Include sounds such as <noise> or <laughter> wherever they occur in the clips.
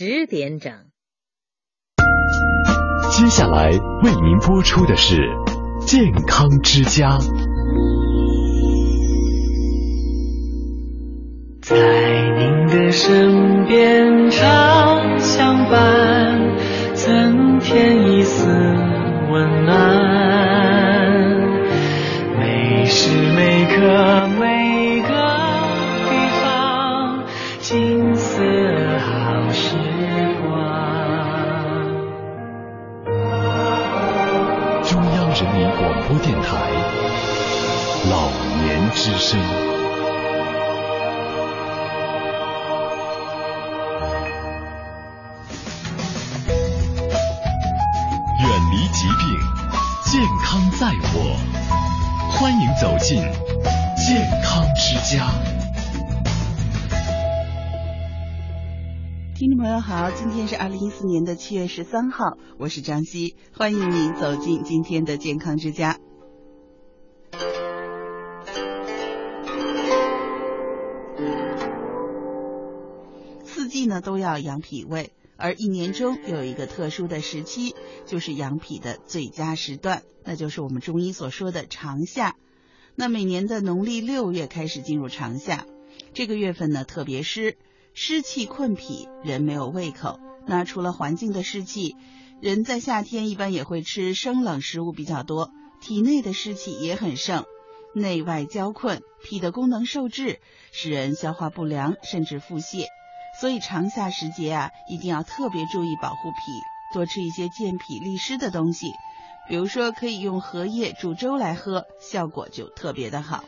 十点整。接下来为您播出的是《健康之家》。在您的身边常相伴，增添一丝温暖。每时每刻广播电台老年之声。好，今天是二零一四年的七月十三号，我是张希，欢迎您走进今天的健康之家。四季呢都要养脾胃，而一年中有一个特殊的时期，就是养脾的最佳时段，那就是我们中医所说的长夏。那每年的农历六月开始进入长夏，这个月份呢特别湿，湿气困脾，人没有胃口。那除了环境的湿气，人在夏天一般也会吃生冷食物比较多，体内的湿气也很盛，内外交困，脾的功能受制，使人消化不良，甚至腹泻。所以长夏时节啊，一定要特别注意保护脾，多吃一些健脾利湿的东西，比如说可以用荷叶煮粥来喝，效果就特别的好。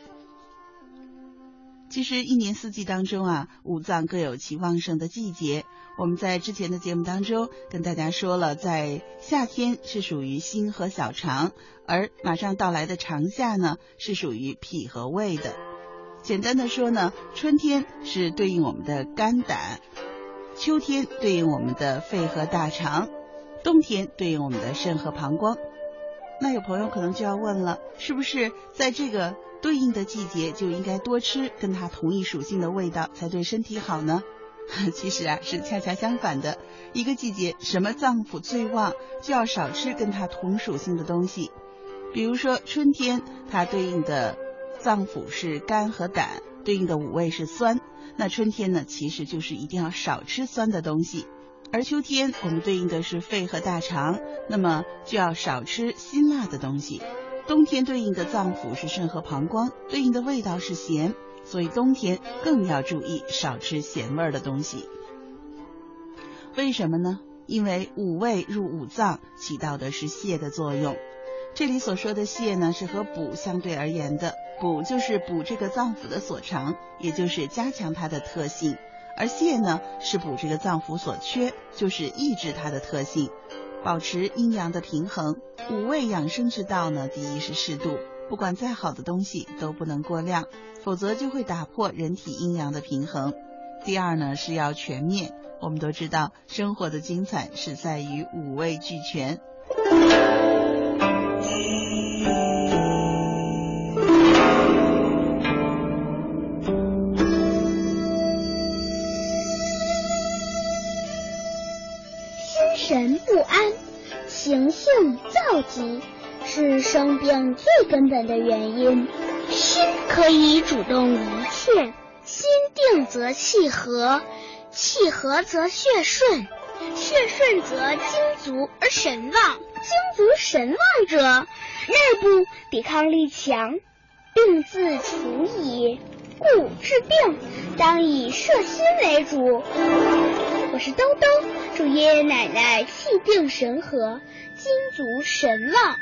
其实一年四季当中啊，五脏各有其旺盛的季节。我们在之前的节目当中跟大家说了，在夏天是属于心和小肠，而马上到来的长夏呢是属于脾和胃的。简单的说呢，春天是对应我们的肝胆，秋天对应我们的肺和大肠，冬天对应我们的肾和膀胱。那有朋友可能就要问了，是不是在这个对应的季节就应该多吃跟它同一属性的味道才对身体好呢？<laughs> 其实啊，是恰恰相反的。一个季节什么脏腑最旺，就要少吃跟它同属性的东西。比如说春天，它对应的脏腑是肝和胆，对应的五味是酸。那春天呢，其实就是一定要少吃酸的东西。而秋天我们对应的是肺和大肠，那么就要少吃辛辣的东西。冬天对应的脏腑是肾和膀胱，对应的味道是咸。所以冬天更要注意少吃咸味儿的东西。为什么呢？因为五味入五脏起到的是泻的作用。这里所说的泻呢，是和补相对而言的。补就是补这个脏腑的所长，也就是加强它的特性；而泻呢，是补这个脏腑所缺，就是抑制它的特性，保持阴阳的平衡。五味养生之道呢，第一是适度，不管再好的东西都不能过量。否则就会打破人体阴阳的平衡。第二呢是要全面，我们都知道生活的精彩是在于五味俱全。神不安、情绪躁急是生病最根本的原因。心可以主动一切，心定则气和，气和则血顺，血顺则精足而神旺，精足神旺者，内部抵抗力强，病自除矣。故治病当以摄心为主。是兜兜，祝爷爷奶奶气定神和，金足神旺。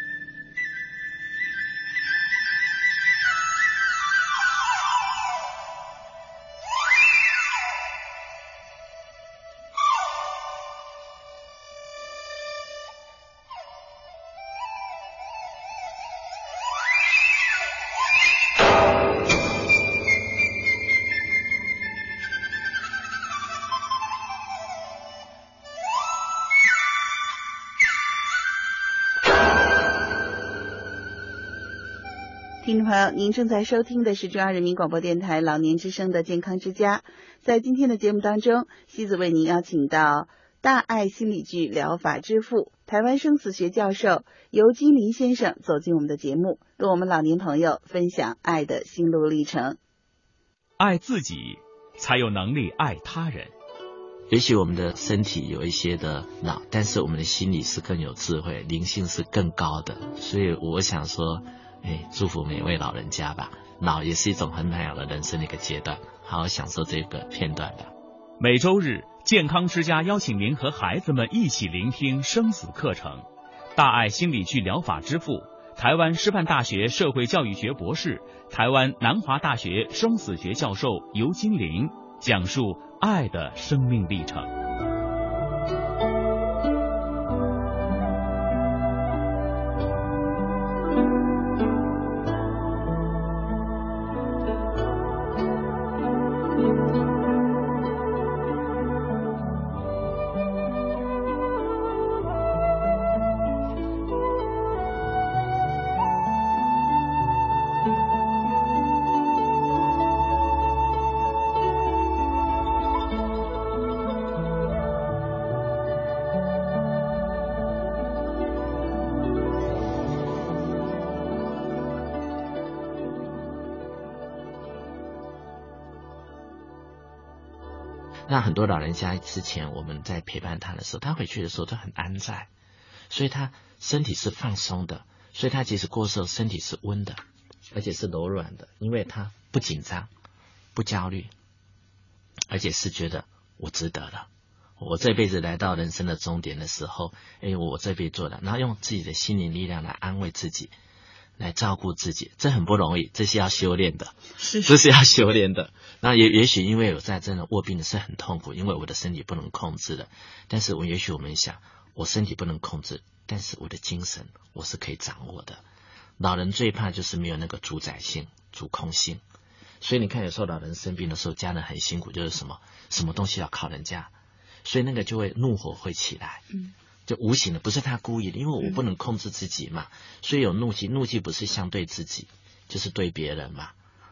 听众朋友，您正在收听的是中央人民广播电台老年之声的健康之家。在今天的节目当中，西子为您邀请到大爱心理剧疗法之父、台湾生死学教授尤金林先生走进我们的节目，跟我们老年朋友分享爱的心路历程。爱自己，才有能力爱他人。也许我们的身体有一些的老，但是我们的心理是更有智慧，灵性是更高的。所以我想说，哎，祝福每位老人家吧。老也是一种很美好的人生的一个阶段，好好享受这个片段吧。每周日，健康之家邀请您和孩子们一起聆听生死课程。大爱心理剧疗法之父，台湾师范大学社会教育学博士，台湾南华大学生死学教授尤金玲讲述爱的生命历程。很多老人家之前我们在陪伴他的时候，他回去的时候都很安在，所以他身体是放松的，所以他即使过世身体是温的，而且是柔软的，因为他不紧张、不焦虑，而且是觉得我值得了。我这辈子来到人生的终点的时候，哎，我这辈子做的，然后用自己的心灵力量来安慰自己。来照顾自己，这很不容易，这是要修炼的，是这是要修炼的。那也也许因为我在真的卧病的是很痛苦，因为我的身体不能控制的。但是我也许我们想，我身体不能控制，但是我的精神我是可以掌握的。老人最怕就是没有那个主宰性、主控性。所以你看，有时候老人生病的时候，家人很辛苦，就是什么什么东西要靠人家，所以那个就会怒火会起来。嗯。就无形的，不是他故意的，因为我不能控制自己嘛，所以有怒气。怒气不是相对自己，就是对别人嘛。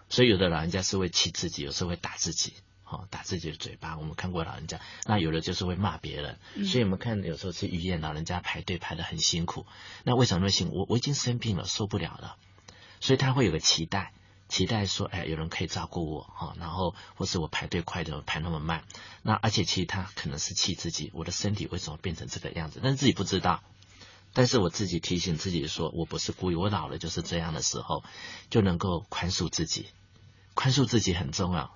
所以有的老人家是会气自己，有时候会打自己，哦，打自己的嘴巴。我们看过老人家，那有的就是会骂别人。所以我们看有时候去医院，老人家排队排的很辛苦。那为什么那么辛苦？我我已经生病了，受不了了，所以他会有个期待。期待说，哎，有人可以照顾我哈，然后或是我排队快点排那么慢，那而且其实他可能是气自己，我的身体为什么变成这个样子？但是自己不知道，但是我自己提醒自己说，我不是故意，我老了就是这样的时候，就能够宽恕自己，宽恕自己很重要。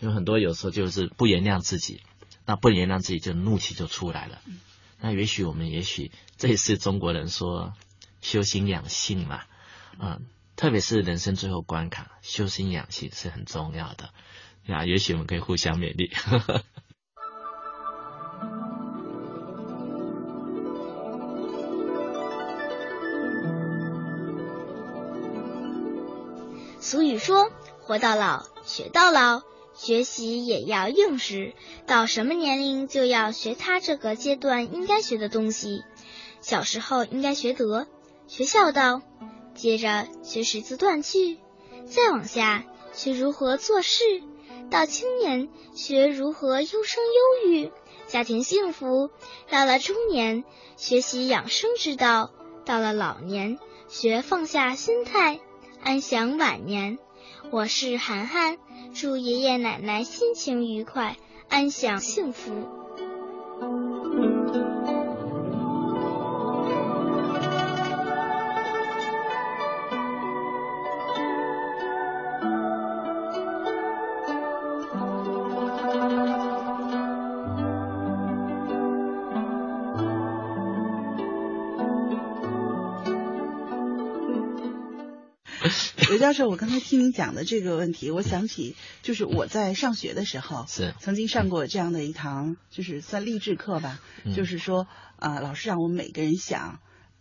有很多有时候就是不原谅自己，那不原谅自己就怒气就出来了。那也许我们也许这也是中国人说修心养性嘛，嗯。特别是人生最后关卡，修心养性是很重要的那。也许我们可以互相勉励。<laughs> 俗语说：“活到老，学到老。”学习也要应时，到什么年龄就要学他这个阶段应该学的东西。小时候应该学德，学孝道。接着学识字断句，再往下学如何做事；到青年学如何优生优育，家庭幸福；到了中年学习养生之道；到了老年学放下心态，安享晚年。我是涵涵，祝爷爷奶奶心情愉快，安享幸福。<laughs> 刘教授，我刚才听你讲的这个问题，我想起就是我在上学的时候，是曾经上过这样的一堂，就是算励志课吧。就是说，啊，老师让我们每个人想，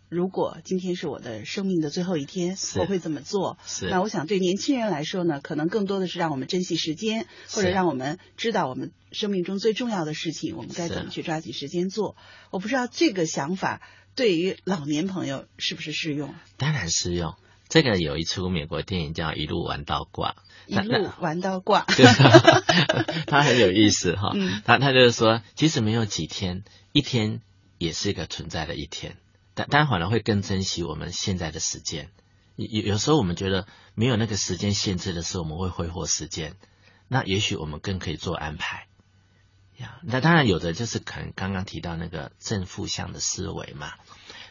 如果今天是我的生命的最后一天，我会怎么做？是。那我想对年轻人来说呢，可能更多的是让我们珍惜时间，或者让我们知道我们生命中最重要的事情，我们该怎么去抓紧时间做。我不知道这个想法对于老年朋友是不是适用？当然适用。这个有一出美国电影叫《一路玩到挂》，一路玩到挂，<laughs> 对，<laughs> 他很有意思哈。嗯他他就是说，即使没有几天，一天也是一个存在的一天。但但反而会更珍惜我们现在的时间。有有有时候我们觉得没有那个时间限制的时候，我们会挥霍时间。那也许我们更可以做安排呀。那当然有的就是可能刚刚提到那个正负向的思维嘛。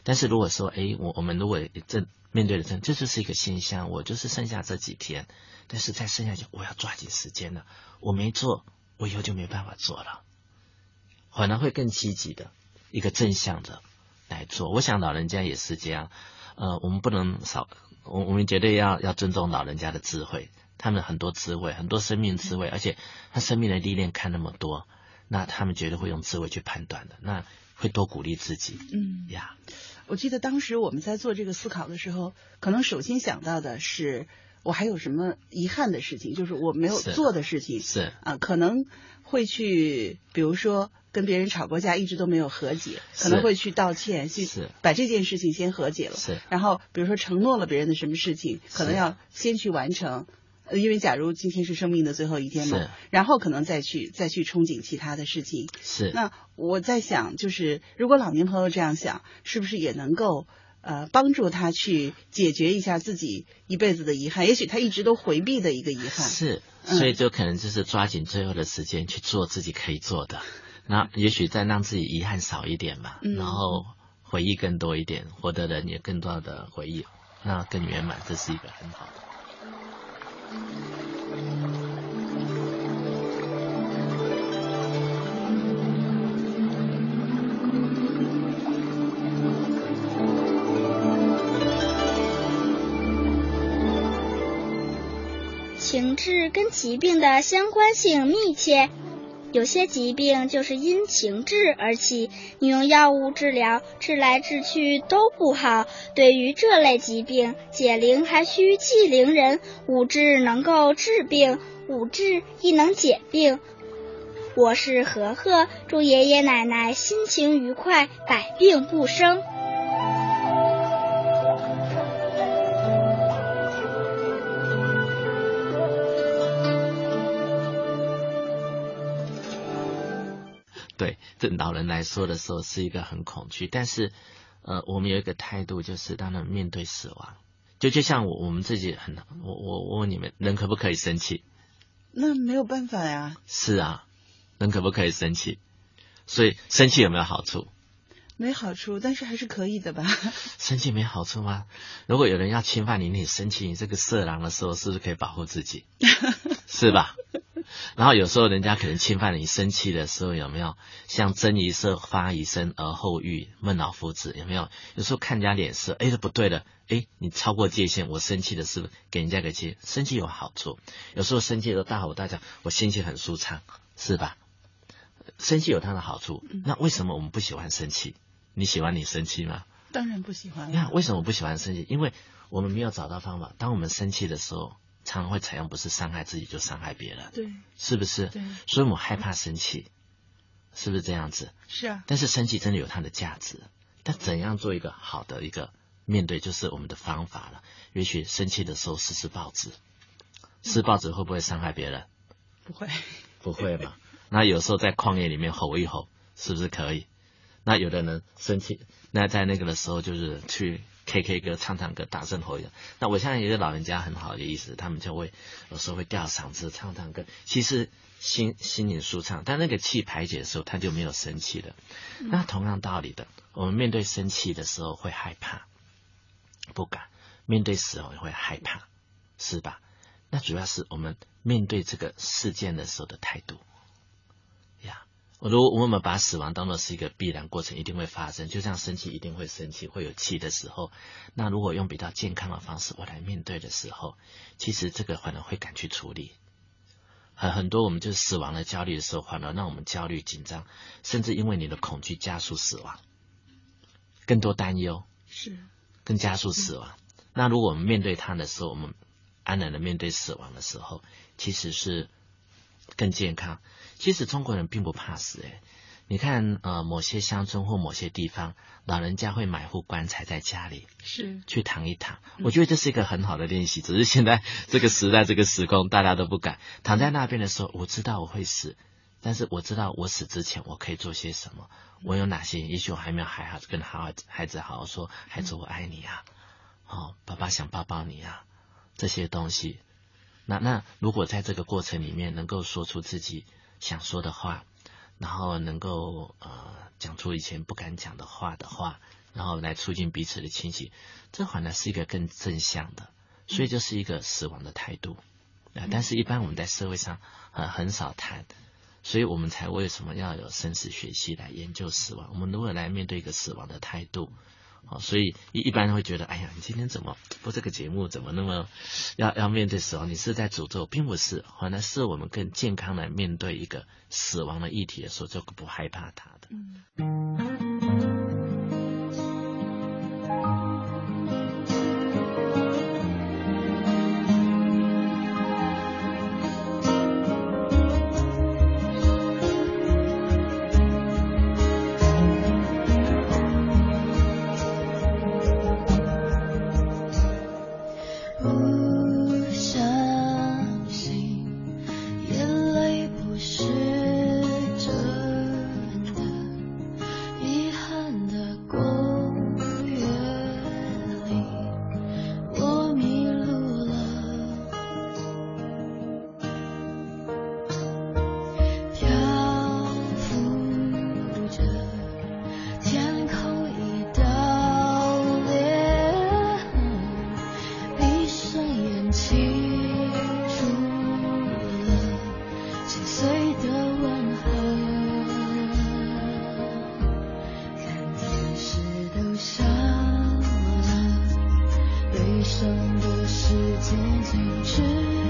但是如果说，哎，我我们如果正面对的正，这就是一个现象，我就是剩下这几天，但是再剩下就我要抓紧时间了，我没做，我以后就没办法做了，反而会更积极的一个正向的来做。我想老人家也是这样，呃，我们不能少，我我们绝对要要尊重老人家的智慧，他们很多智慧，很多生命智慧，而且他生命的历练看那么多，那他们绝对会用智慧去判断的，那会多鼓励自己嗯，呀。我记得当时我们在做这个思考的时候，可能首先想到的是我还有什么遗憾的事情，就是我没有做的事情是啊，可能会去，比如说跟别人吵过架，一直都没有和解，可能会去道歉，去把这件事情先和解了。是然后比如说承诺了别人的什么事情，可能要先去完成。呃因为假如今天是生命的最后一天嘛是，然后可能再去再去憧憬其他的事情。是那我在想，就是如果老年朋友这样想，是不是也能够呃帮助他去解决一下自己一辈子的遗憾？也许他一直都回避的一个遗憾。是，嗯所以就可能就是抓紧最后的时间去做自己可以做的，那也许再让自己遗憾少一点嘛，嗯然后回忆更多一点，活的人也更多的回忆，那更圆满，这是一个很好的。情志跟疾病的相关性密切，有些疾病就是因情志而起，你用药物治疗，治来治去都不好。对于这类疾病，解铃还须系铃人，五治能够治病，五治亦能解病。我是和和，祝爷爷奶奶心情愉快，百病不生。对，对老人来说的时候是一个很恐惧，但是呃，我们有一个态度，就是当然面对死亡，就就像我我们自己很，我我我问你们，人可不可以生气？那没有办法呀，是啊，人可不可以生气？所以生气有没有好处？没好处，但是还是可以的吧？<laughs> 生气没好处吗？如果有人要侵犯你，你生气，你这个色狼的时候，是不是可以保护自己？<laughs> 是吧？然后有时候人家可能侵犯了你，生气的时候有没有像争一色发一身而后喻孟老夫子有没有？有时候看人家脸色，哎，这不对了，哎，你超过界限，我生气的是不是给人家个气？生气有好处，有时候生气的大吼大叫，我心情很舒畅，是吧？生气有它的好处，那为什么我们不喜欢生气？你喜欢你生气吗？当然不喜欢你看。为什么我不喜欢生气？因为我们没有找到方法。当我们生气的时候，常常会采用不是伤害自己就伤害别人，对是不是？对，所以我们害怕生气，是不是这样子？是啊，但是生气真的有它的价值。但怎样做一个好的一个面对，就是我们的方法了。也许生气的时候撕撕报纸，撕报纸会不会伤害别人？不会。不会嘛？那有时候在旷野里面吼一吼，是不是可以？那有的人生气，那在那个的时候就是去 K K 歌、唱唱歌、大声吼一下。那我相信有些老人家很好的意思，他们就会有时候会吊嗓子唱唱歌，其实心心灵舒畅，但那个气排解的时候，他就没有生气了。那同样道理的，我们面对生气的时候会害怕，不敢；面对死亡也会害怕，是吧？那主要是我们面对这个事件的时候的态度呀。如果我们把死亡当做是一个必然过程，一定会发生，就像生气一定会生气，会有气的时候，那如果用比较健康的方式我来面对的时候，其实这个反而会敢去处理。很很多我们就是死亡的焦虑的时候，反而让我们焦虑紧张，甚至因为你的恐惧加速死亡，更多担忧，是更加速死亡。那如果我们面对它的时候，我们安然的面对死亡的时候，其实是更健康。其实中国人并不怕死，诶，你看，呃，某些乡村或某些地方，老人家会买副棺材在家里，是去躺一躺。我觉得这是一个很好的练习，只是现在这个时代、这个时空，大家都不敢躺在那边的时候。我知道我会死，但是我知道我死之前我可以做些什么，我有哪些？也许我还没有还好跟好孩子好好说，孩子我爱你啊，哦，爸爸想抱抱你啊，这些东西。那那如果在这个过程里面能够说出自己想说的话。然后能够呃讲出以前不敢讲的话的话，然后来促进彼此的清醒，这反而是一个更正向的，所以就是一个死亡的态度啊。但是，一般我们在社会上呃很少谈，所以我们才为什么要有生死学习来研究死亡？我们如何来面对一个死亡的态度？哦，所以一一般会觉得，哎呀，你今天怎么播这个节目，怎么那么要要面对死亡？你是在诅咒，并不是，反而是我们更健康的面对一个死亡的议题的时候，就不害怕它的。接近，只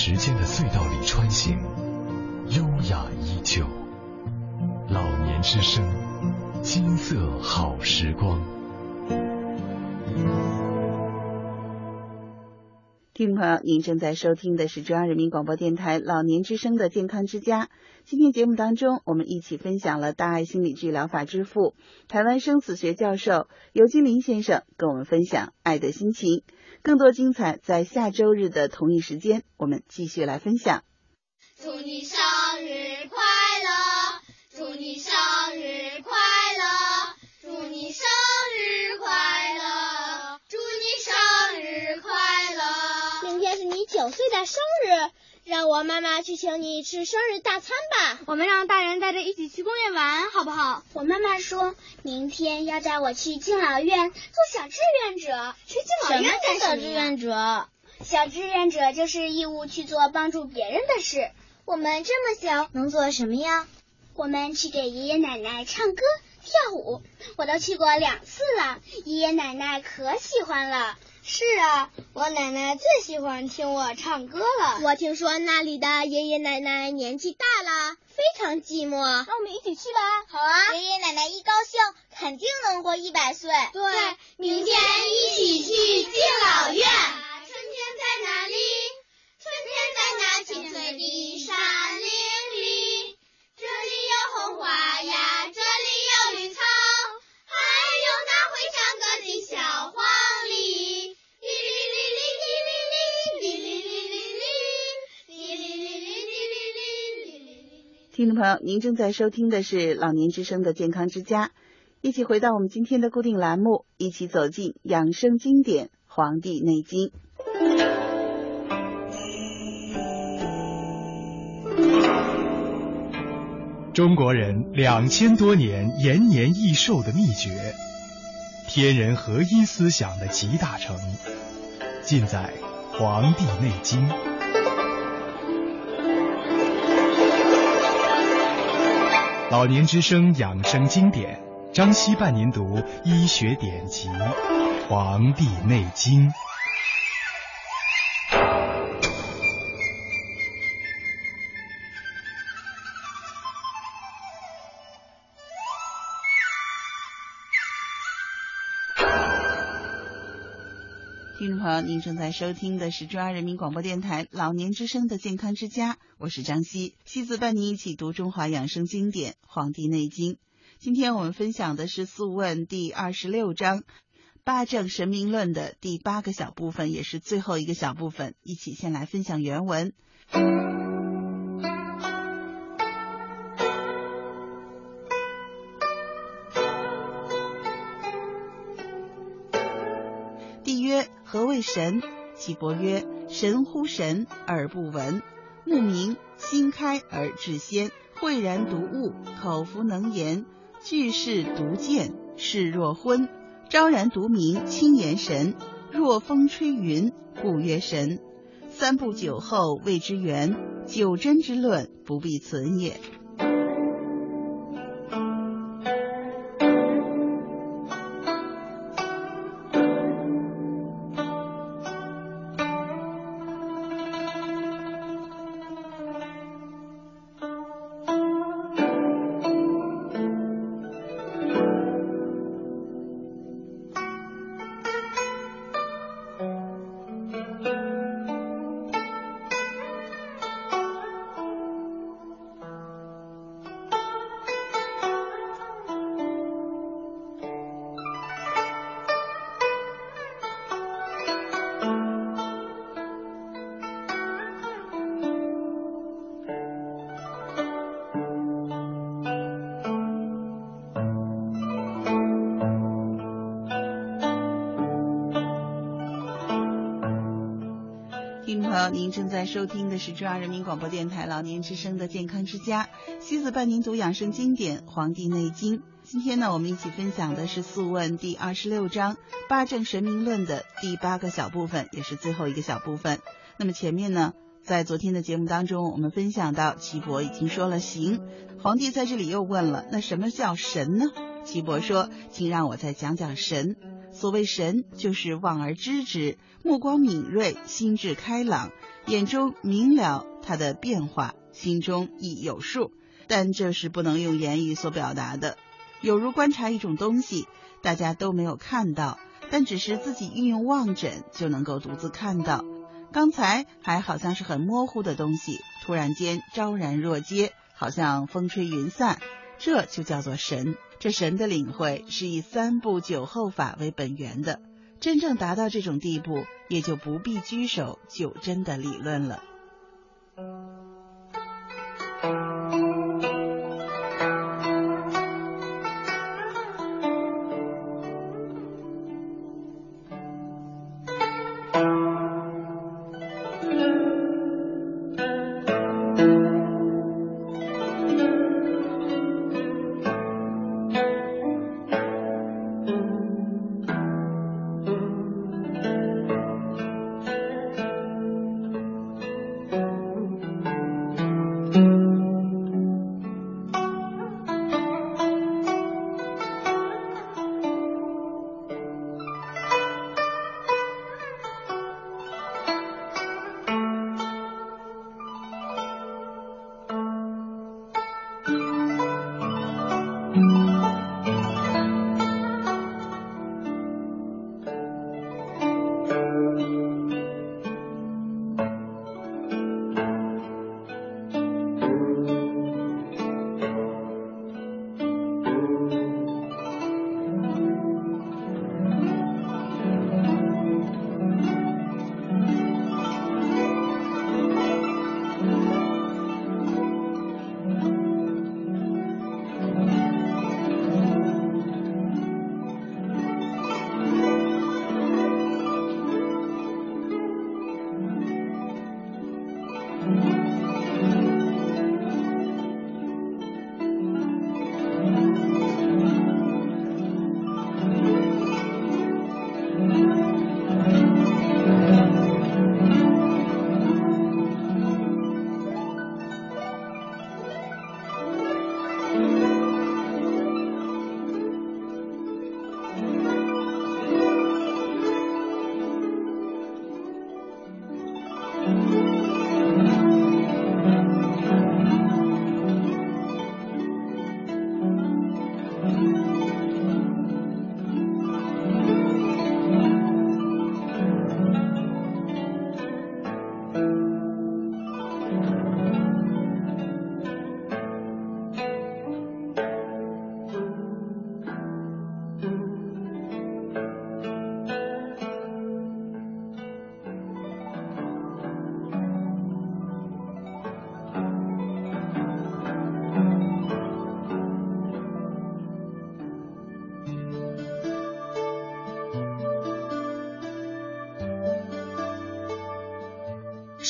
时间的隧道里穿行，优雅依旧。老年之声，金色好时光。听众朋友，您正在收听的是中央人民广播电台老年之声的健康之家。今天节目当中，我们一起分享了大爱心理治疗法之父、台湾生死学教授尤金林先生跟我们分享爱的心情。更多精彩在下周日的同一时间，我们继续来分享。祝你生日快乐！祝你生日快乐！祝你生日快乐！祝你生日快乐！今天是你九岁的生日，让我妈妈去请你吃生日大餐吧。我们让大人带着一起去公园玩，好不好？我妈妈说明天要带我去敬老院做小志愿者。去敬老院干小志愿者？小志愿者就是义务去做帮助别人的事。我们这么小，能做什么呀？我们去给爷爷奶奶唱歌、跳舞，我都去过两次了，爷爷奶奶可喜欢了。是啊，我奶奶最喜欢听我唱歌了。我听说那里的爷爷奶奶年纪大了，非常寂寞。那我们一起去吧。好啊，爷爷奶奶一高兴，肯定能活一百岁。对，明天一起去敬老院。春天在哪里？春天在那青翠的山林里。这里有红花呀，这里有绿草，听众朋友，您正在收听的是老年之声的健康之家，一起回到我们今天的固定栏目，一起走进养生经典《黄帝内经》。中国人两千多年延年益寿的秘诀，天人合一思想的集大成，尽在《黄帝内经》。老年之声养生经典，张希伴您读医学典籍《黄帝内经》。听众朋友，您正在收听的是中央人民广播电台老年之声的健康之家，我是张希，希子伴您一起读中华养生经典《黄帝内经》。今天我们分享的是《素问》第二十六章《八正神明论》的第八个小部分，也是最后一个小部分，一起先来分享原文。神？岐伯曰：神乎神而不闻，目明，心开而志先，慧然独悟，口服能言，句式独见，视若昏，昭然独明，清言神。若风吹云，故曰神。三不久后谓之源，九真之论不必存也。您正在收听的是中央人民广播电台老年之声的健康之家，西子伴您读养生经典《黄帝内经》。今天呢，我们一起分享的是《素问》第二十六章《八正神明论》的第八个小部分，也是最后一个小部分。那么前面呢，在昨天的节目当中，我们分享到岐伯已经说了行，皇帝在这里又问了，那什么叫神呢？岐伯说：“请让我再讲讲神。所谓神，就是望而知之，目光敏锐，心智开朗，眼中明了它的变化，心中亦有数。但这是不能用言语所表达的，有如观察一种东西，大家都没有看到，但只是自己运用望诊就能够独自看到。刚才还好像是很模糊的东西，突然间昭然若揭，好像风吹云散，这就叫做神。这神的领会是以三步九后法为本源的，真正达到这种地步，也就不必拘守九真的理论了。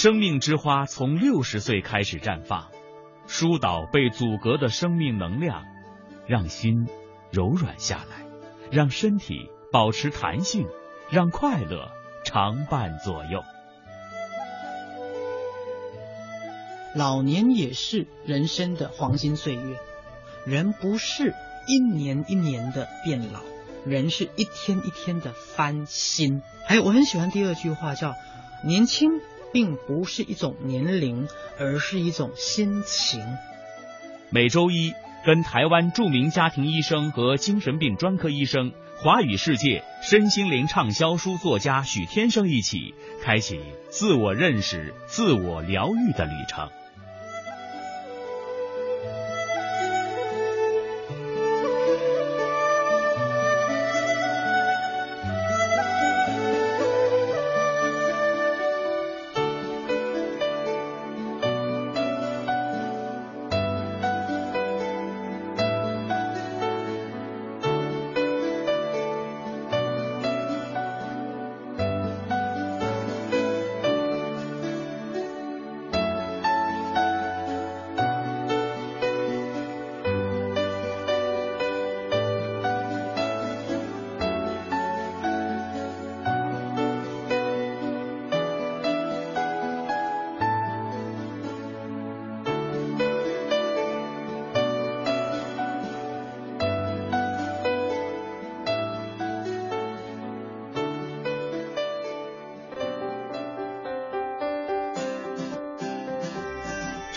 生命之花从六十岁开始绽放，疏导被阻隔的生命能量，让心柔软下来，让身体保持弹性，让快乐常伴左右。老年也是人生的黄金岁月，人不是一年一年的变老，人是一天一天的翻新。还有，我很喜欢第二句话，叫年轻。并不是一种年龄，而是一种心情。每周一，跟台湾著名家庭医生和精神病专科医生、华语世界身心灵畅销书作家许天生一起，开启自我认识、自我疗愈的旅程。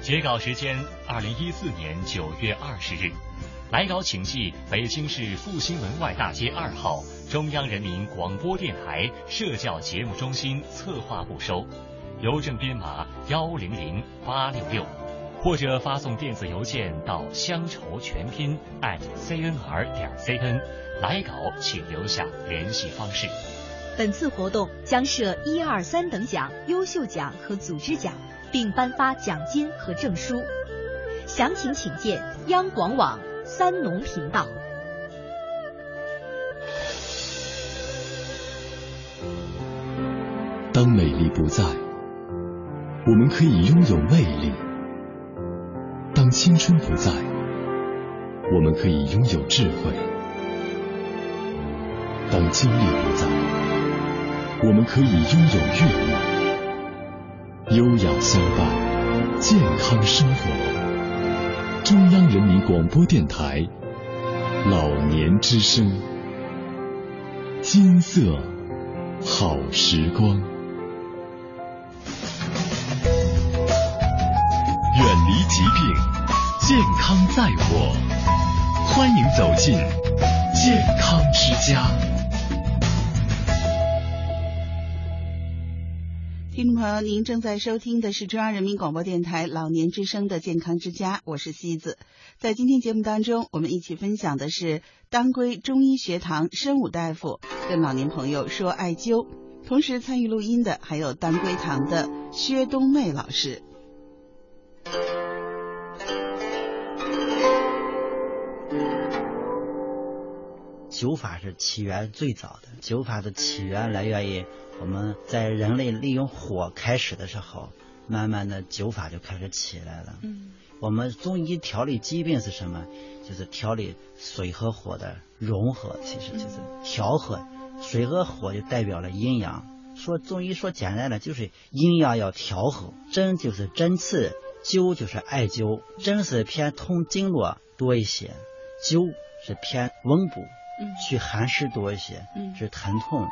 截稿时间：二零一四年九月二十日。来稿请寄北京市复兴门外大街二号中央人民广播电台社教节目中心策划部收，邮政编码幺零零八六六，或者发送电子邮件到乡愁全拼 at @cnr 点 cn。来稿请留下联系方式。本次活动将设一二三等奖、优秀奖和组织奖，并颁发奖金和证书。详情请见央广网。三农频道。当美丽不在，我们可以拥有魅力；当青春不在，我们可以拥有智慧；当精力不在，我们可以拥有阅历。优雅相伴，健康生活。中央人民广播电台老年之声，金色好时光，远离疾病，健康在我。欢迎走进健康之家。听众朋友，您正在收听的是中央人民广播电台老年之声的健康之家，我是西子。在今天节目当中，我们一起分享的是当归中医学堂申武大夫跟老年朋友说艾灸，同时参与录音的还有当归堂的薛冬妹老师。灸法是起源最早的，灸法的起源来源于。我们在人类利用火开始的时候，慢慢的灸法就开始起来了。嗯，我们中医调理疾病是什么？就是调理水和火的融合，其实就是调和。水和火就代表了阴阳。说中医说简单的就是阴阳要调和。针就是针刺，灸就是艾灸。针是偏通经络多一些，灸是偏温补，去寒湿多一些，是疼痛。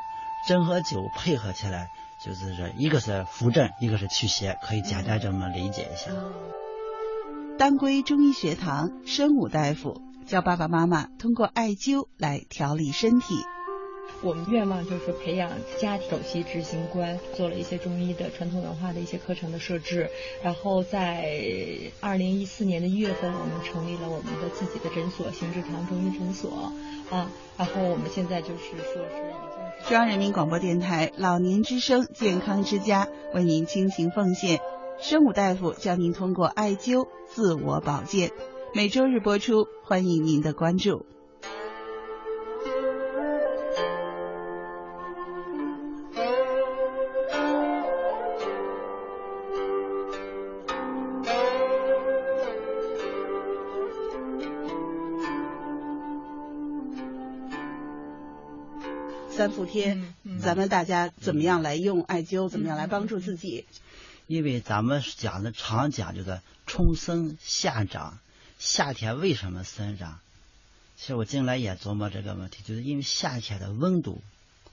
针和灸配合起来，就是说，一个是扶正，一个是驱邪，可以简单这么理解一下。当归中医学堂生武大夫教爸爸妈妈通过艾灸来调理身体。我们愿望就是培养家庭首席执行官，做了一些中医的传统文化的一些课程的设置。然后在二零一四年的一月份，我们成立了我们的自己的诊所——行之堂中医诊所。啊，然后我们现在就是说是。中央人民广播电台老年之声健康之家为您倾情奉献，生武大夫教您通过艾灸自我保健，每周日播出，欢迎您的关注。三伏天，咱们大家怎么样来用艾灸？怎么样来帮助自己？因为咱们讲的常讲就是春生夏长，夏天为什么生长？其实我近来也琢磨这个问题，就是因为夏天的温度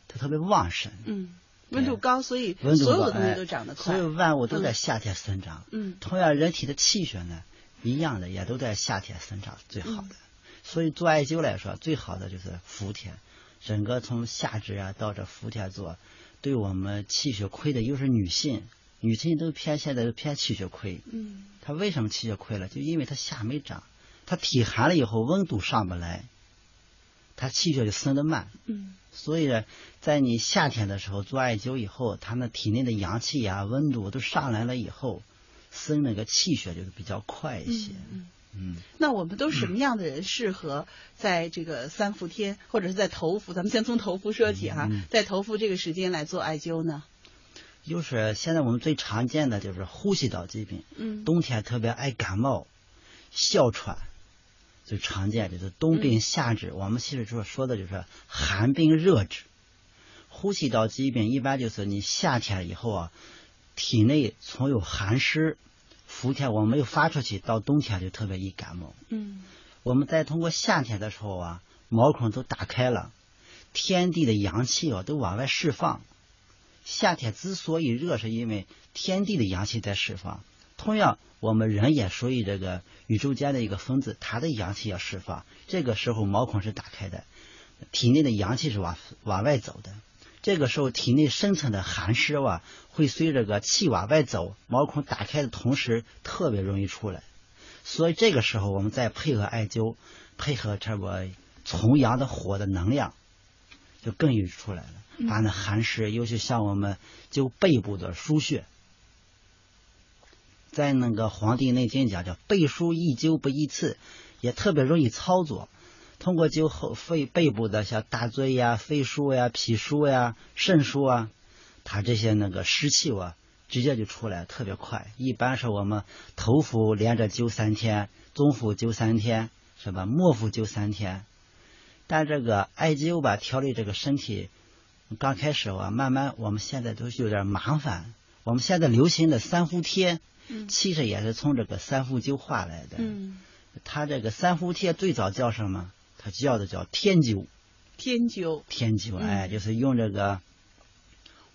它特别旺盛，嗯，温度高，所以温度所有的东西都长得快，所有万物都在夏天生长。嗯，同样人体的气血呢，一样的也都在夏天生长最好的。所以做艾灸来说，最好的就是伏天。整个从夏至啊到这伏天做，对我们气血亏的又是女性，女性都偏现在都偏气血亏。嗯，她为什么气血亏了？就因为她夏没长，她体寒了以后温度上不来，她气血就生得慢。嗯，所以呢，在你夏天的时候做艾灸以后，她那体内的阳气呀、温度都上来了以后，生那个气血就是比较快一些。嗯。嗯，那我们都什么样的人适合在这个三伏天，或者是在头伏？咱们先从头伏说起哈，在头伏这个时间来做艾灸呢？就是现在我们最常见的就是呼吸道疾病，嗯冬天特别爱感冒、哮喘，最常见就是冬病夏治。我们其实说说的就是寒病热治。呼吸道疾病一般就是你夏天以后啊，体内存有寒湿，伏天我没有发出去，到冬天就特别易感冒。嗯我们在通过夏天的时候啊，毛孔都打开了，天地的阳气啊都往外释放。夏天之所以热，是因为天地的阳气在释放。同样，我们人也属于这个宇宙间的一个分子，它的阳气要释放。这个时候毛孔是打开的，体内的阳气是往往外走的。这个时候，体内深层的寒湿啊，会随这个气往外走，毛孔打开的同时，特别容易出来。所以这个时候，我们再配合艾灸，配合这个从阳的火的能量，就更容易出来了。把那寒湿，尤其像我们灸背部的腧穴，在那个《黄帝内经》讲叫背腧易灸不易刺，也特别容易操作。通过灸后肺背部的像大椎呀、肺腧呀、脾腧呀、肾腧啊，它这些那个湿气啊，直接就出来，特别快。一般是我们头腹连着灸三天，中腹灸三天，是吧？末腹灸三天。但这个艾灸吧，调理这个身体，刚开始啊，慢慢我们现在都有点麻烦。我们现在流行的三伏贴，嗯其实也是从这个三伏灸化来的。嗯，它这个三伏贴最早叫什么？它叫的叫天灸。天灸，天灸，嗯哎，就是用这个。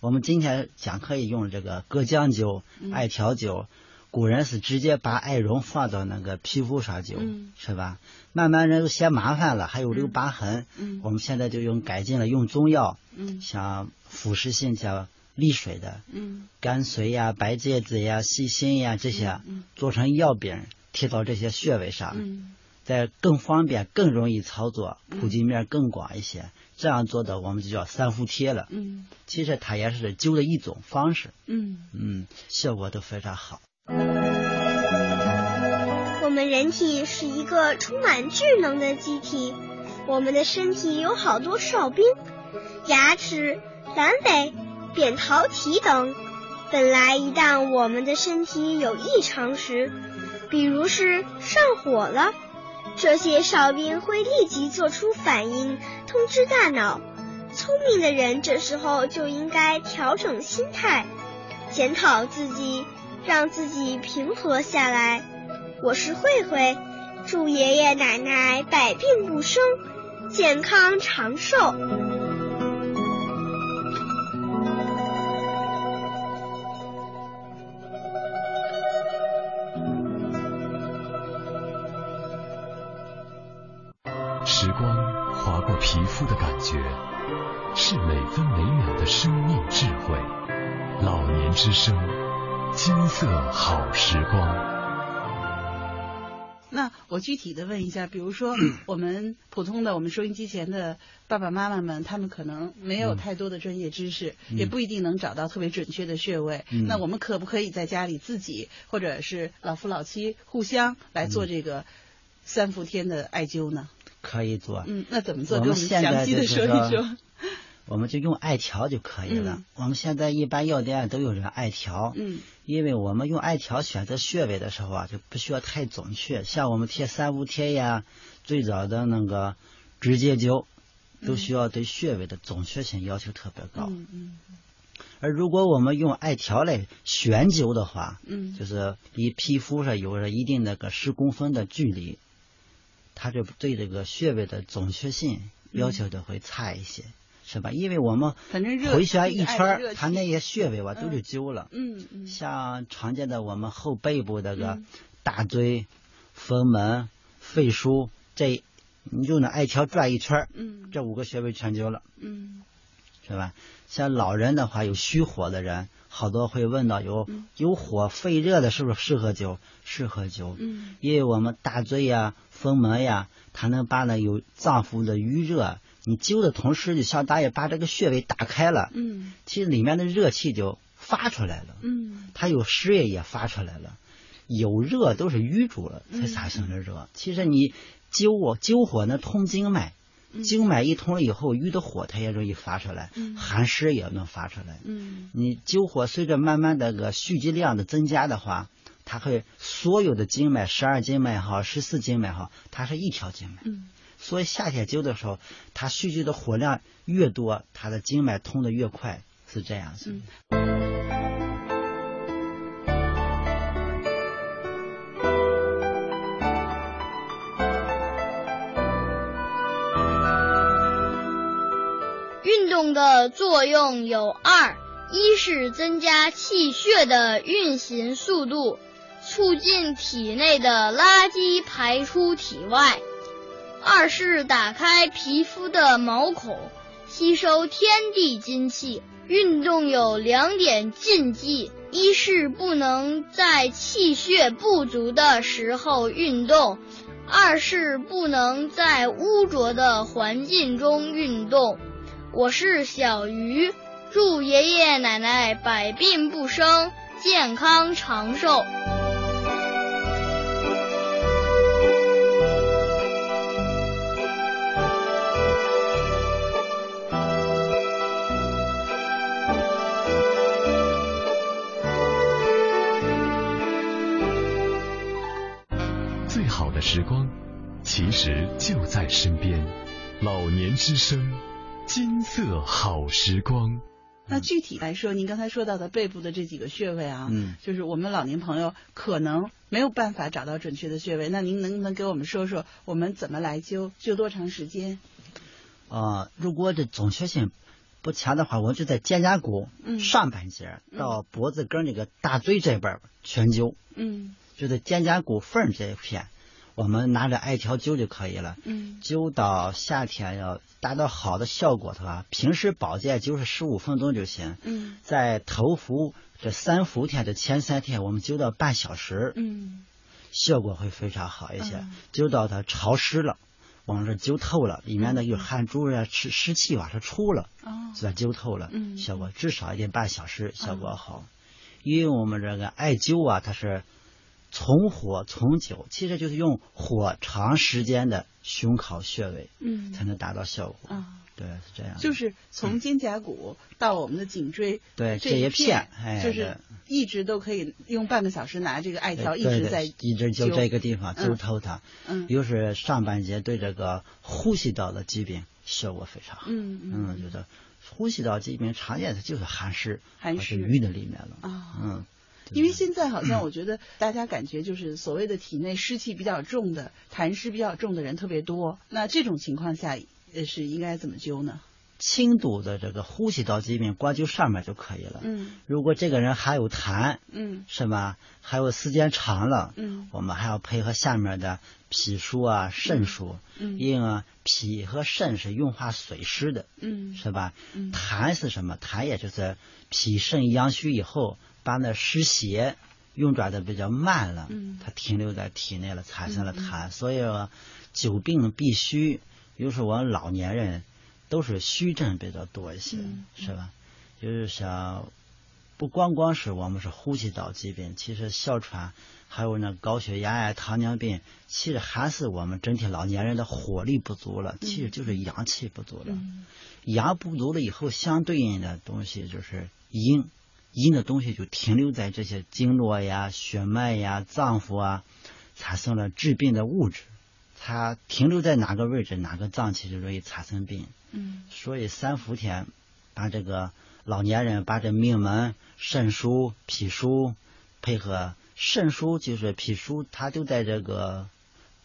我们今天讲可以用这个隔姜灸、嗯艾条灸。古人是直接把艾绒放到那个皮肤上灸，嗯是吧？慢慢人都嫌麻烦了，还有留疤痕。嗯我们现在就用改进了，用中药，嗯像腐蚀性像利水的，嗯甘遂呀、白芥子呀、细辛呀这些，嗯做成药饼贴到这些穴位上，嗯再更方便、更容易操作，普及面更广一些。这样做的我们就叫三伏贴了。嗯其实它也是灸的一种方式，嗯嗯，效果都非常好。我们人体是一个充满智能的机体，我们的身体有好多哨兵，牙齿、阑尾、扁桃体等。本来一旦我们的身体有异常时，比如是上火了，这些哨兵会立即做出反应，通知大脑。聪明的人这时候就应该调整心态，检讨自己，让自己平和下来。我是慧慧，祝爷爷奶奶百病不生，健康长寿。过皮肤的感觉，是每分每秒的生命智慧。老年之声，金色好时光。那我具体的问一下，比如说 <clears throat> 我们普通的我们收音机前的爸爸妈妈们，他们可能没有太多的专业知识，嗯也不一定能找到特别准确的穴位。嗯那我们可不可以在家里自己或者是老夫老妻互相来做嗯这个三伏天的艾灸呢？可以做。嗯，那怎么做？我们们现在就是说。<laughs> 我们就用艾条就可以了。嗯我们现在一般药店都有这艾条，嗯因为我们用艾条选择穴位的时候啊，就不需要太准确。像我们贴三伏贴呀，最早的那个直接灸，都需要对穴位的准确性要求特别高。嗯嗯而如果我们用艾条来悬灸的话，嗯就是离皮肤上有着一定那个十公分的距离，它就对这个穴位的准确性要求就会差一些，是吧？因为我们反正回旋一圈它那些穴位吧都是灸了。嗯嗯像常见的我们后背部那个嗯大椎、风门、肺腧，这你就拿艾条转一圈，嗯这五个穴位全灸了。嗯是吧？像老人的话，有虚火的人，好多会问到有嗯有火肺热的，是不是适合灸？适合灸，嗯因为我们大椎呀、风门呀，它能把那有脏腑的余热，你灸的同时，就相当于把这个穴位打开了，嗯其实里面的热气就发出来了，嗯它有湿液也发出来了，有热都是淤住了才嗯产生的热。其实你灸火灸火呢通经脉，经脉一通了以后，瘀的火它也容易发出来，寒湿也能发出来。嗯，你灸火随着慢慢的个蓄积量的增加的话，它会所有的经脉，十二经脉也好，十四经脉也好，它是一条经脉。嗯，所以夏天灸的时候，它蓄积的火量越多，它的经脉通的越快，是这样子。运动的作用有二：一是增加气血的运行速度，促进体内的垃圾排出体外；二是打开皮肤的毛孔，吸收天地精气。运动有两点禁忌：一是不能在气血不足的时候运动；二是不能在污浊的环境中运动。我是小鱼，祝爷爷奶奶百病不生，健康长寿。最好的时光，其实就在身边。老年之声，金色好时光。那具体来说，您刚才说到的背部的这几个穴位啊，嗯，就是我们老年朋友可能没有办法找到准确的穴位，那您能不能给我们说说我们怎么来灸，灸多长时间？啊、如果这准确性不强的话，我就在肩胛骨嗯。上半截到脖子根儿这个大椎这边全灸，嗯。就在肩胛骨缝这一片，我们拿着艾条灸就可以了。嗯灸到夏天要达到好的效果的话，平时保健灸是十五分钟就行。嗯在头伏这三伏天的前三天，我们灸到半小时，嗯效果会非常好一些。嗯灸到它潮湿了，往这灸透了，里面的有汗珠啊、湿湿气往上出了，哦是吧？灸透了，嗯效果至少也得半小时，效果好。因为我们这个艾灸啊，它是从火从灸，其实就是用火长时间的熏烤穴位，嗯。才能达到效果。啊，对，是这样。就是从肩胛骨到我们的颈椎，对这这一片就是一直都可以用半个小时拿这个艾条一直在一直灸这个地方嗯灸透它，嗯。又是上半截对这个呼吸道的疾病效果非常好。嗯嗯，觉得呼吸道疾病常见的就是寒湿，寒湿淤的里面了。啊。嗯，因为现在好像我觉得大家感觉就是所谓的体内湿气比较重的、痰湿比较重的人特别多。那这种情况下，呃，是应该怎么灸呢？轻度的这个呼吸道疾病，光灸上面就可以了。嗯如果这个人还有痰，嗯是吧？还有时间长了，嗯我们还要配合下面的脾腧啊、肾腧，嗯因为脾和肾是运化水湿的，嗯是吧？嗯痰是什么？痰也就是脾肾阳虚以后，把那湿邪运转的比较慢了，嗯它停留在体内了，产生了痰。所以说久病必虚，比如说我们老年人都是虚症比较多一些，嗯是吧？就是想不光光是我们是呼吸道疾病，其实哮喘还有那高血压呀、糖尿病，其实还是我们整体老年人的火力不足了，其实就是阳气不足了。嗯阳不足了以后，相对应的东西就是阴，阴的东西就停留在这些经络呀、血脉呀、脏腑啊，产生了致病的物质。它停留在哪个位置，哪个脏器就容易产生病。嗯所以三伏天把这个老年人把这命门、肾腧、脾腧配合肾腧就是脾腧，它就在这个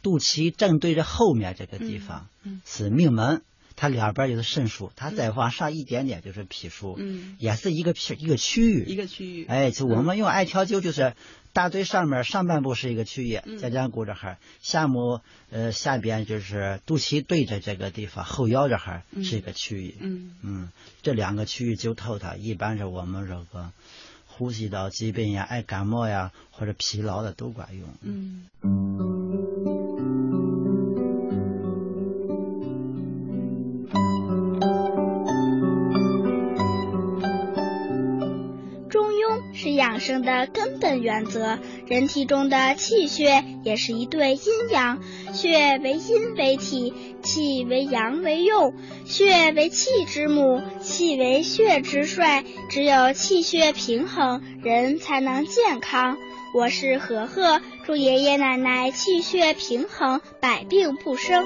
肚脐正对着后面这个地方，嗯是命门。它两边就是肾腧，它再往上一点点就是脾腧，嗯。也是一个脾一个区域，一个区域。哎，就我们用艾条灸，就是大椎上面上半部是一个区域，嗯。肩胛骨这哈儿，下目呃下边就是肚脐对着这个地方，后腰这哈儿嗯。是一个区域。嗯。嗯，这两个区域灸透它，一般是我们这个呼吸道疾病呀、爱感冒呀或者疲劳的都管用。嗯生的根本原则。人体中的气血也是一对阴阳，血为阴为体，气为阳为用。血为气之母，气为血之帅。只有气血平衡，人才能健康。我是和和，祝爷爷奶奶气血平衡，百病不生。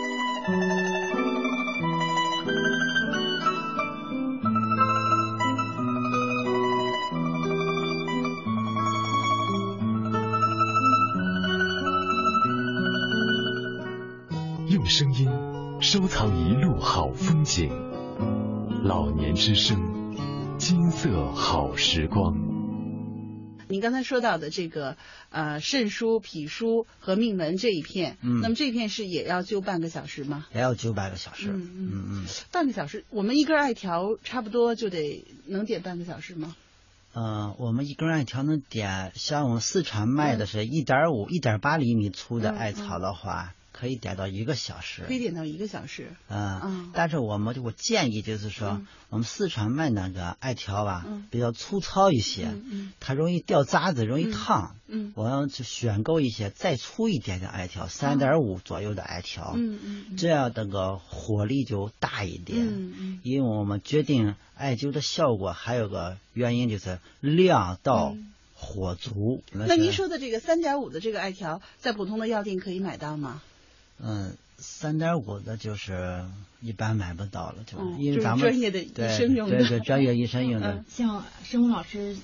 收藏一路好风景，老年之声，金色好时光。您刚才说到的这个呃肾腧、脾腧和命门这一片，嗯那么这片是也要灸半个小时吗？也要灸半个小时。嗯嗯嗯。半个小时，我们一根艾条差不多就得能点半个小时吗？呃，我们一根艾条能点，像我们四川卖的是一点五、一点八厘米粗的艾草的话，可以点到一个小时。可以点到一个小时。嗯，嗯但是我们我建议就是说，我们四川卖那个艾条吧，嗯比较粗糙一些，嗯它容易掉渣子，容易烫。嗯我要去选购一些再粗一点的艾条，三点五左右的艾条，嗯这样那个火力就大一点。嗯嗯因为我们决定艾灸的效果还有个原因就是量到火足。嗯那您说的这个三点五的这个艾条，在普通的药店可以买到吗？嗯，三点五的就是一般买不到了，就、嗯因为咱们就是专业的医对生用的对对专业医生用的。嗯像生物老师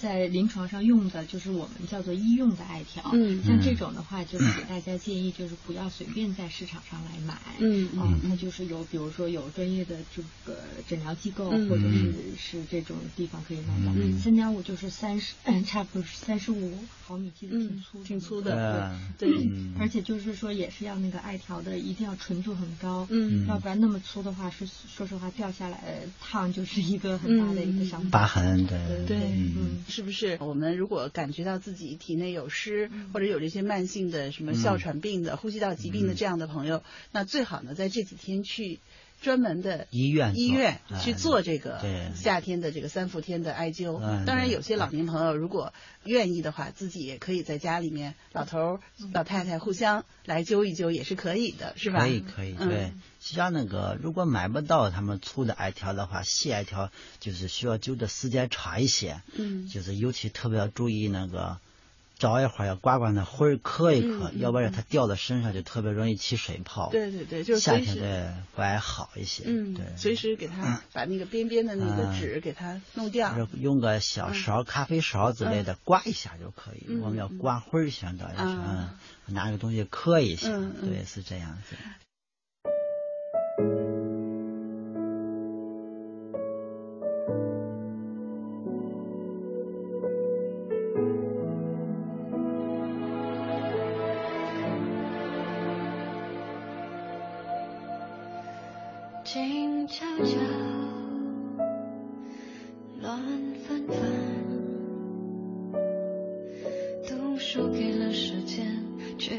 在临床上用的就是我们叫做医用的艾条，嗯。像这种的话，就是给大家建议，就是不要随便在市场上来买，嗯啊，它就是有，比如说有专业的这个诊疗机构，嗯或者是是这种地方可以买到。嗯。三点五就是三十，嗯，差不多是三十五毫米，其实挺粗，挺粗的对，嗯。而且就是说也是要那个艾条的，一定要纯度很高，嗯。要不然那么粗的话，是说实话掉下来烫就是一个很大的一个伤疤痕，对。对，嗯。嗯，是不是我们如果感觉到自己体内有湿，或者有这些慢性的什么哮喘病的、呼吸道疾病的这样的朋友，那最好呢在这几天去专门的医院医院哎去做这个对夏天的这个三伏天的艾灸。嗯当然，有些老年朋友如果愿意的话，自己也可以在家里面，老头儿、老太太互相来灸一灸也是可以的，是吧？可以可以，嗯对。像那个，如果买不到他们粗的艾条的话，细艾条就是需要灸的时间长一些，嗯就是尤其特别要注意那个，找一会儿要刮刮那灰儿，磕一磕，要不然它掉到身上就特别容易起水泡。对对对就是夏天对会还好一些。嗯，对。随时给它把那个边边的那个嗯纸给它弄掉。用个小勺、咖啡勺之类的刮一下就可以。嗯我们要刮灰儿，相当于是，啊嗯，拿个东西磕一下，对，是这样子。乱纷纷，都输给了时间，却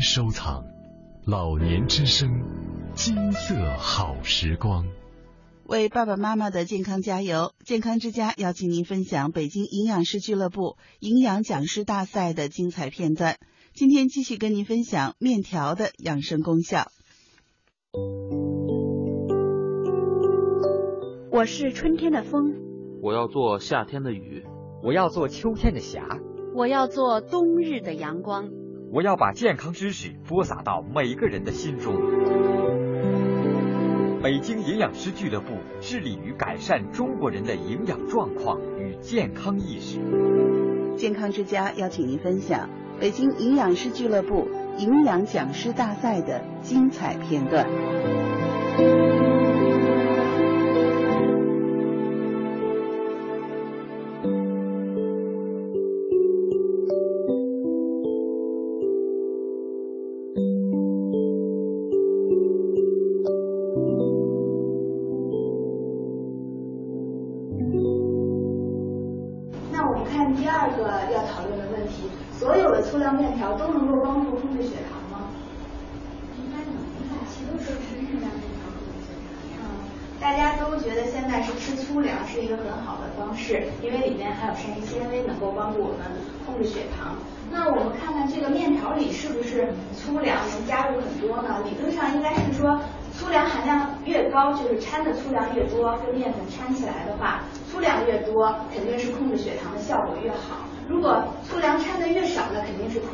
收藏老年之声，金色好时光。为爸爸妈妈的健康加油！健康之家邀请您分享北京营养师俱乐部营养讲师大赛的精彩片段。今天继续跟您分享面条的养生功效。我是春天的风，我要做夏天的雨，我要做秋天的霞，我要做冬日的阳光。我要把健康知识播撒到每个人的心中。北京营养师俱乐部致力于改善中国人的营养状况与健康意识。健康之家邀请您分享北京营养师俱乐部营养讲师大赛的精彩片段。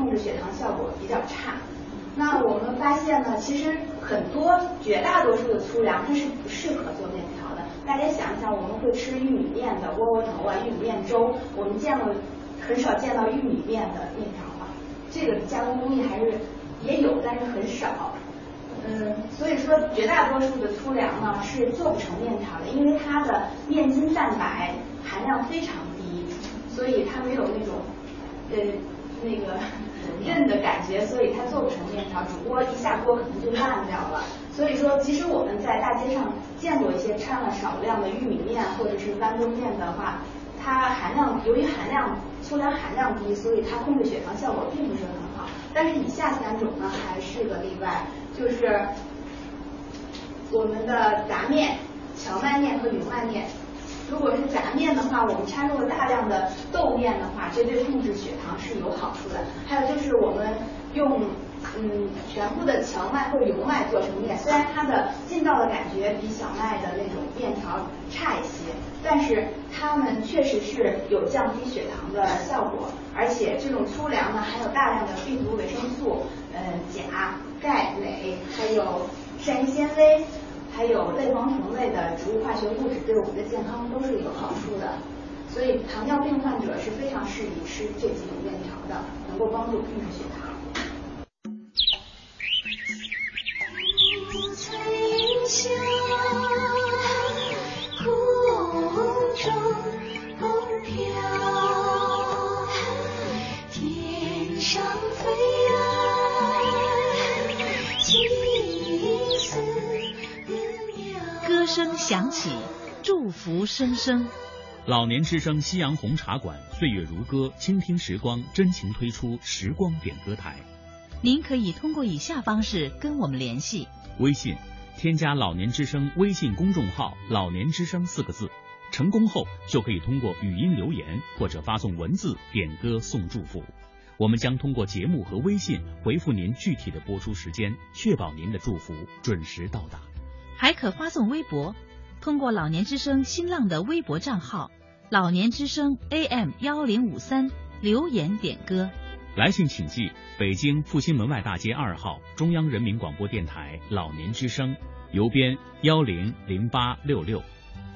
控制血糖效果比较差。那我们发现呢，其实很多绝大多数的粗粮它是不适合做面条的。大家想一想，我们会吃玉米面的窝窝头啊，玉米面粥，我们见过很少见到玉米面的面条吧？这个加工工艺还是也有，但是很少。嗯，所以说绝大多数的粗粮呢是做不成面条的，因为它的面筋蛋白含量非常低，所以它没有那种呃那个韧的感觉，所以它做不成面条，煮锅一下锅可能就烂掉了。所以说，其实我们在大街上见过一些掺了少量的玉米面或者是豌豆面的话，它含量由于含量粗粮含量低，所以它控制血糖效果并不是很好。但是以下三种呢还是个例外。就是我们的杂面、荞麦面和油麦面。如果是杂面的话，我们掺入了大量的豆面的话，这对控制血糖是有好处的。还有就是我们用嗯全部的荞麦或者油麦做成面，虽然它的劲道的感觉比小麦的那种面条差一些，但是它们确实是有降低血糖的效果。而且这种粗粮呢，含有大量的 B 族维生素，嗯钾。钙、镁，还有膳食纤维，还有类黄酮类的植物化学物质，对我们的健康都是有好处的。所以糖尿病患者是非常适宜吃这几种面条的，能够帮助控制血糖。天上飞声响起，祝福声声。老年之声夕阳红茶馆，岁月如歌，倾听时光，真情推出时光点歌台。您可以通过以下方式跟我们联系：微信添加老年之声微信公众号“老年之声”四个字，成功后就可以通过语音留言或者发送文字点歌送祝福，我们将通过节目和微信回复您具体的播出时间，确保您的祝福准时到达。还可发送微博，通过老年之声新浪的微博账号“老年之声 AM 幺零五三”，留言点歌。来信请寄北京复兴门外大街二号中央人民广播电台老年之声，邮编幺零零八六六。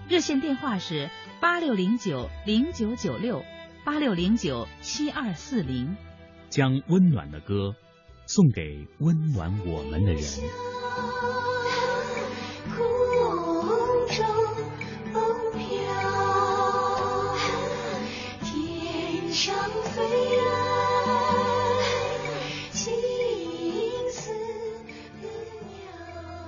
热线电话是八六零九零九九六八六零九七二四零。将温暖的歌送给温暖我们的人。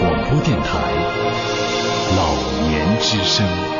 广播电台。老年之声。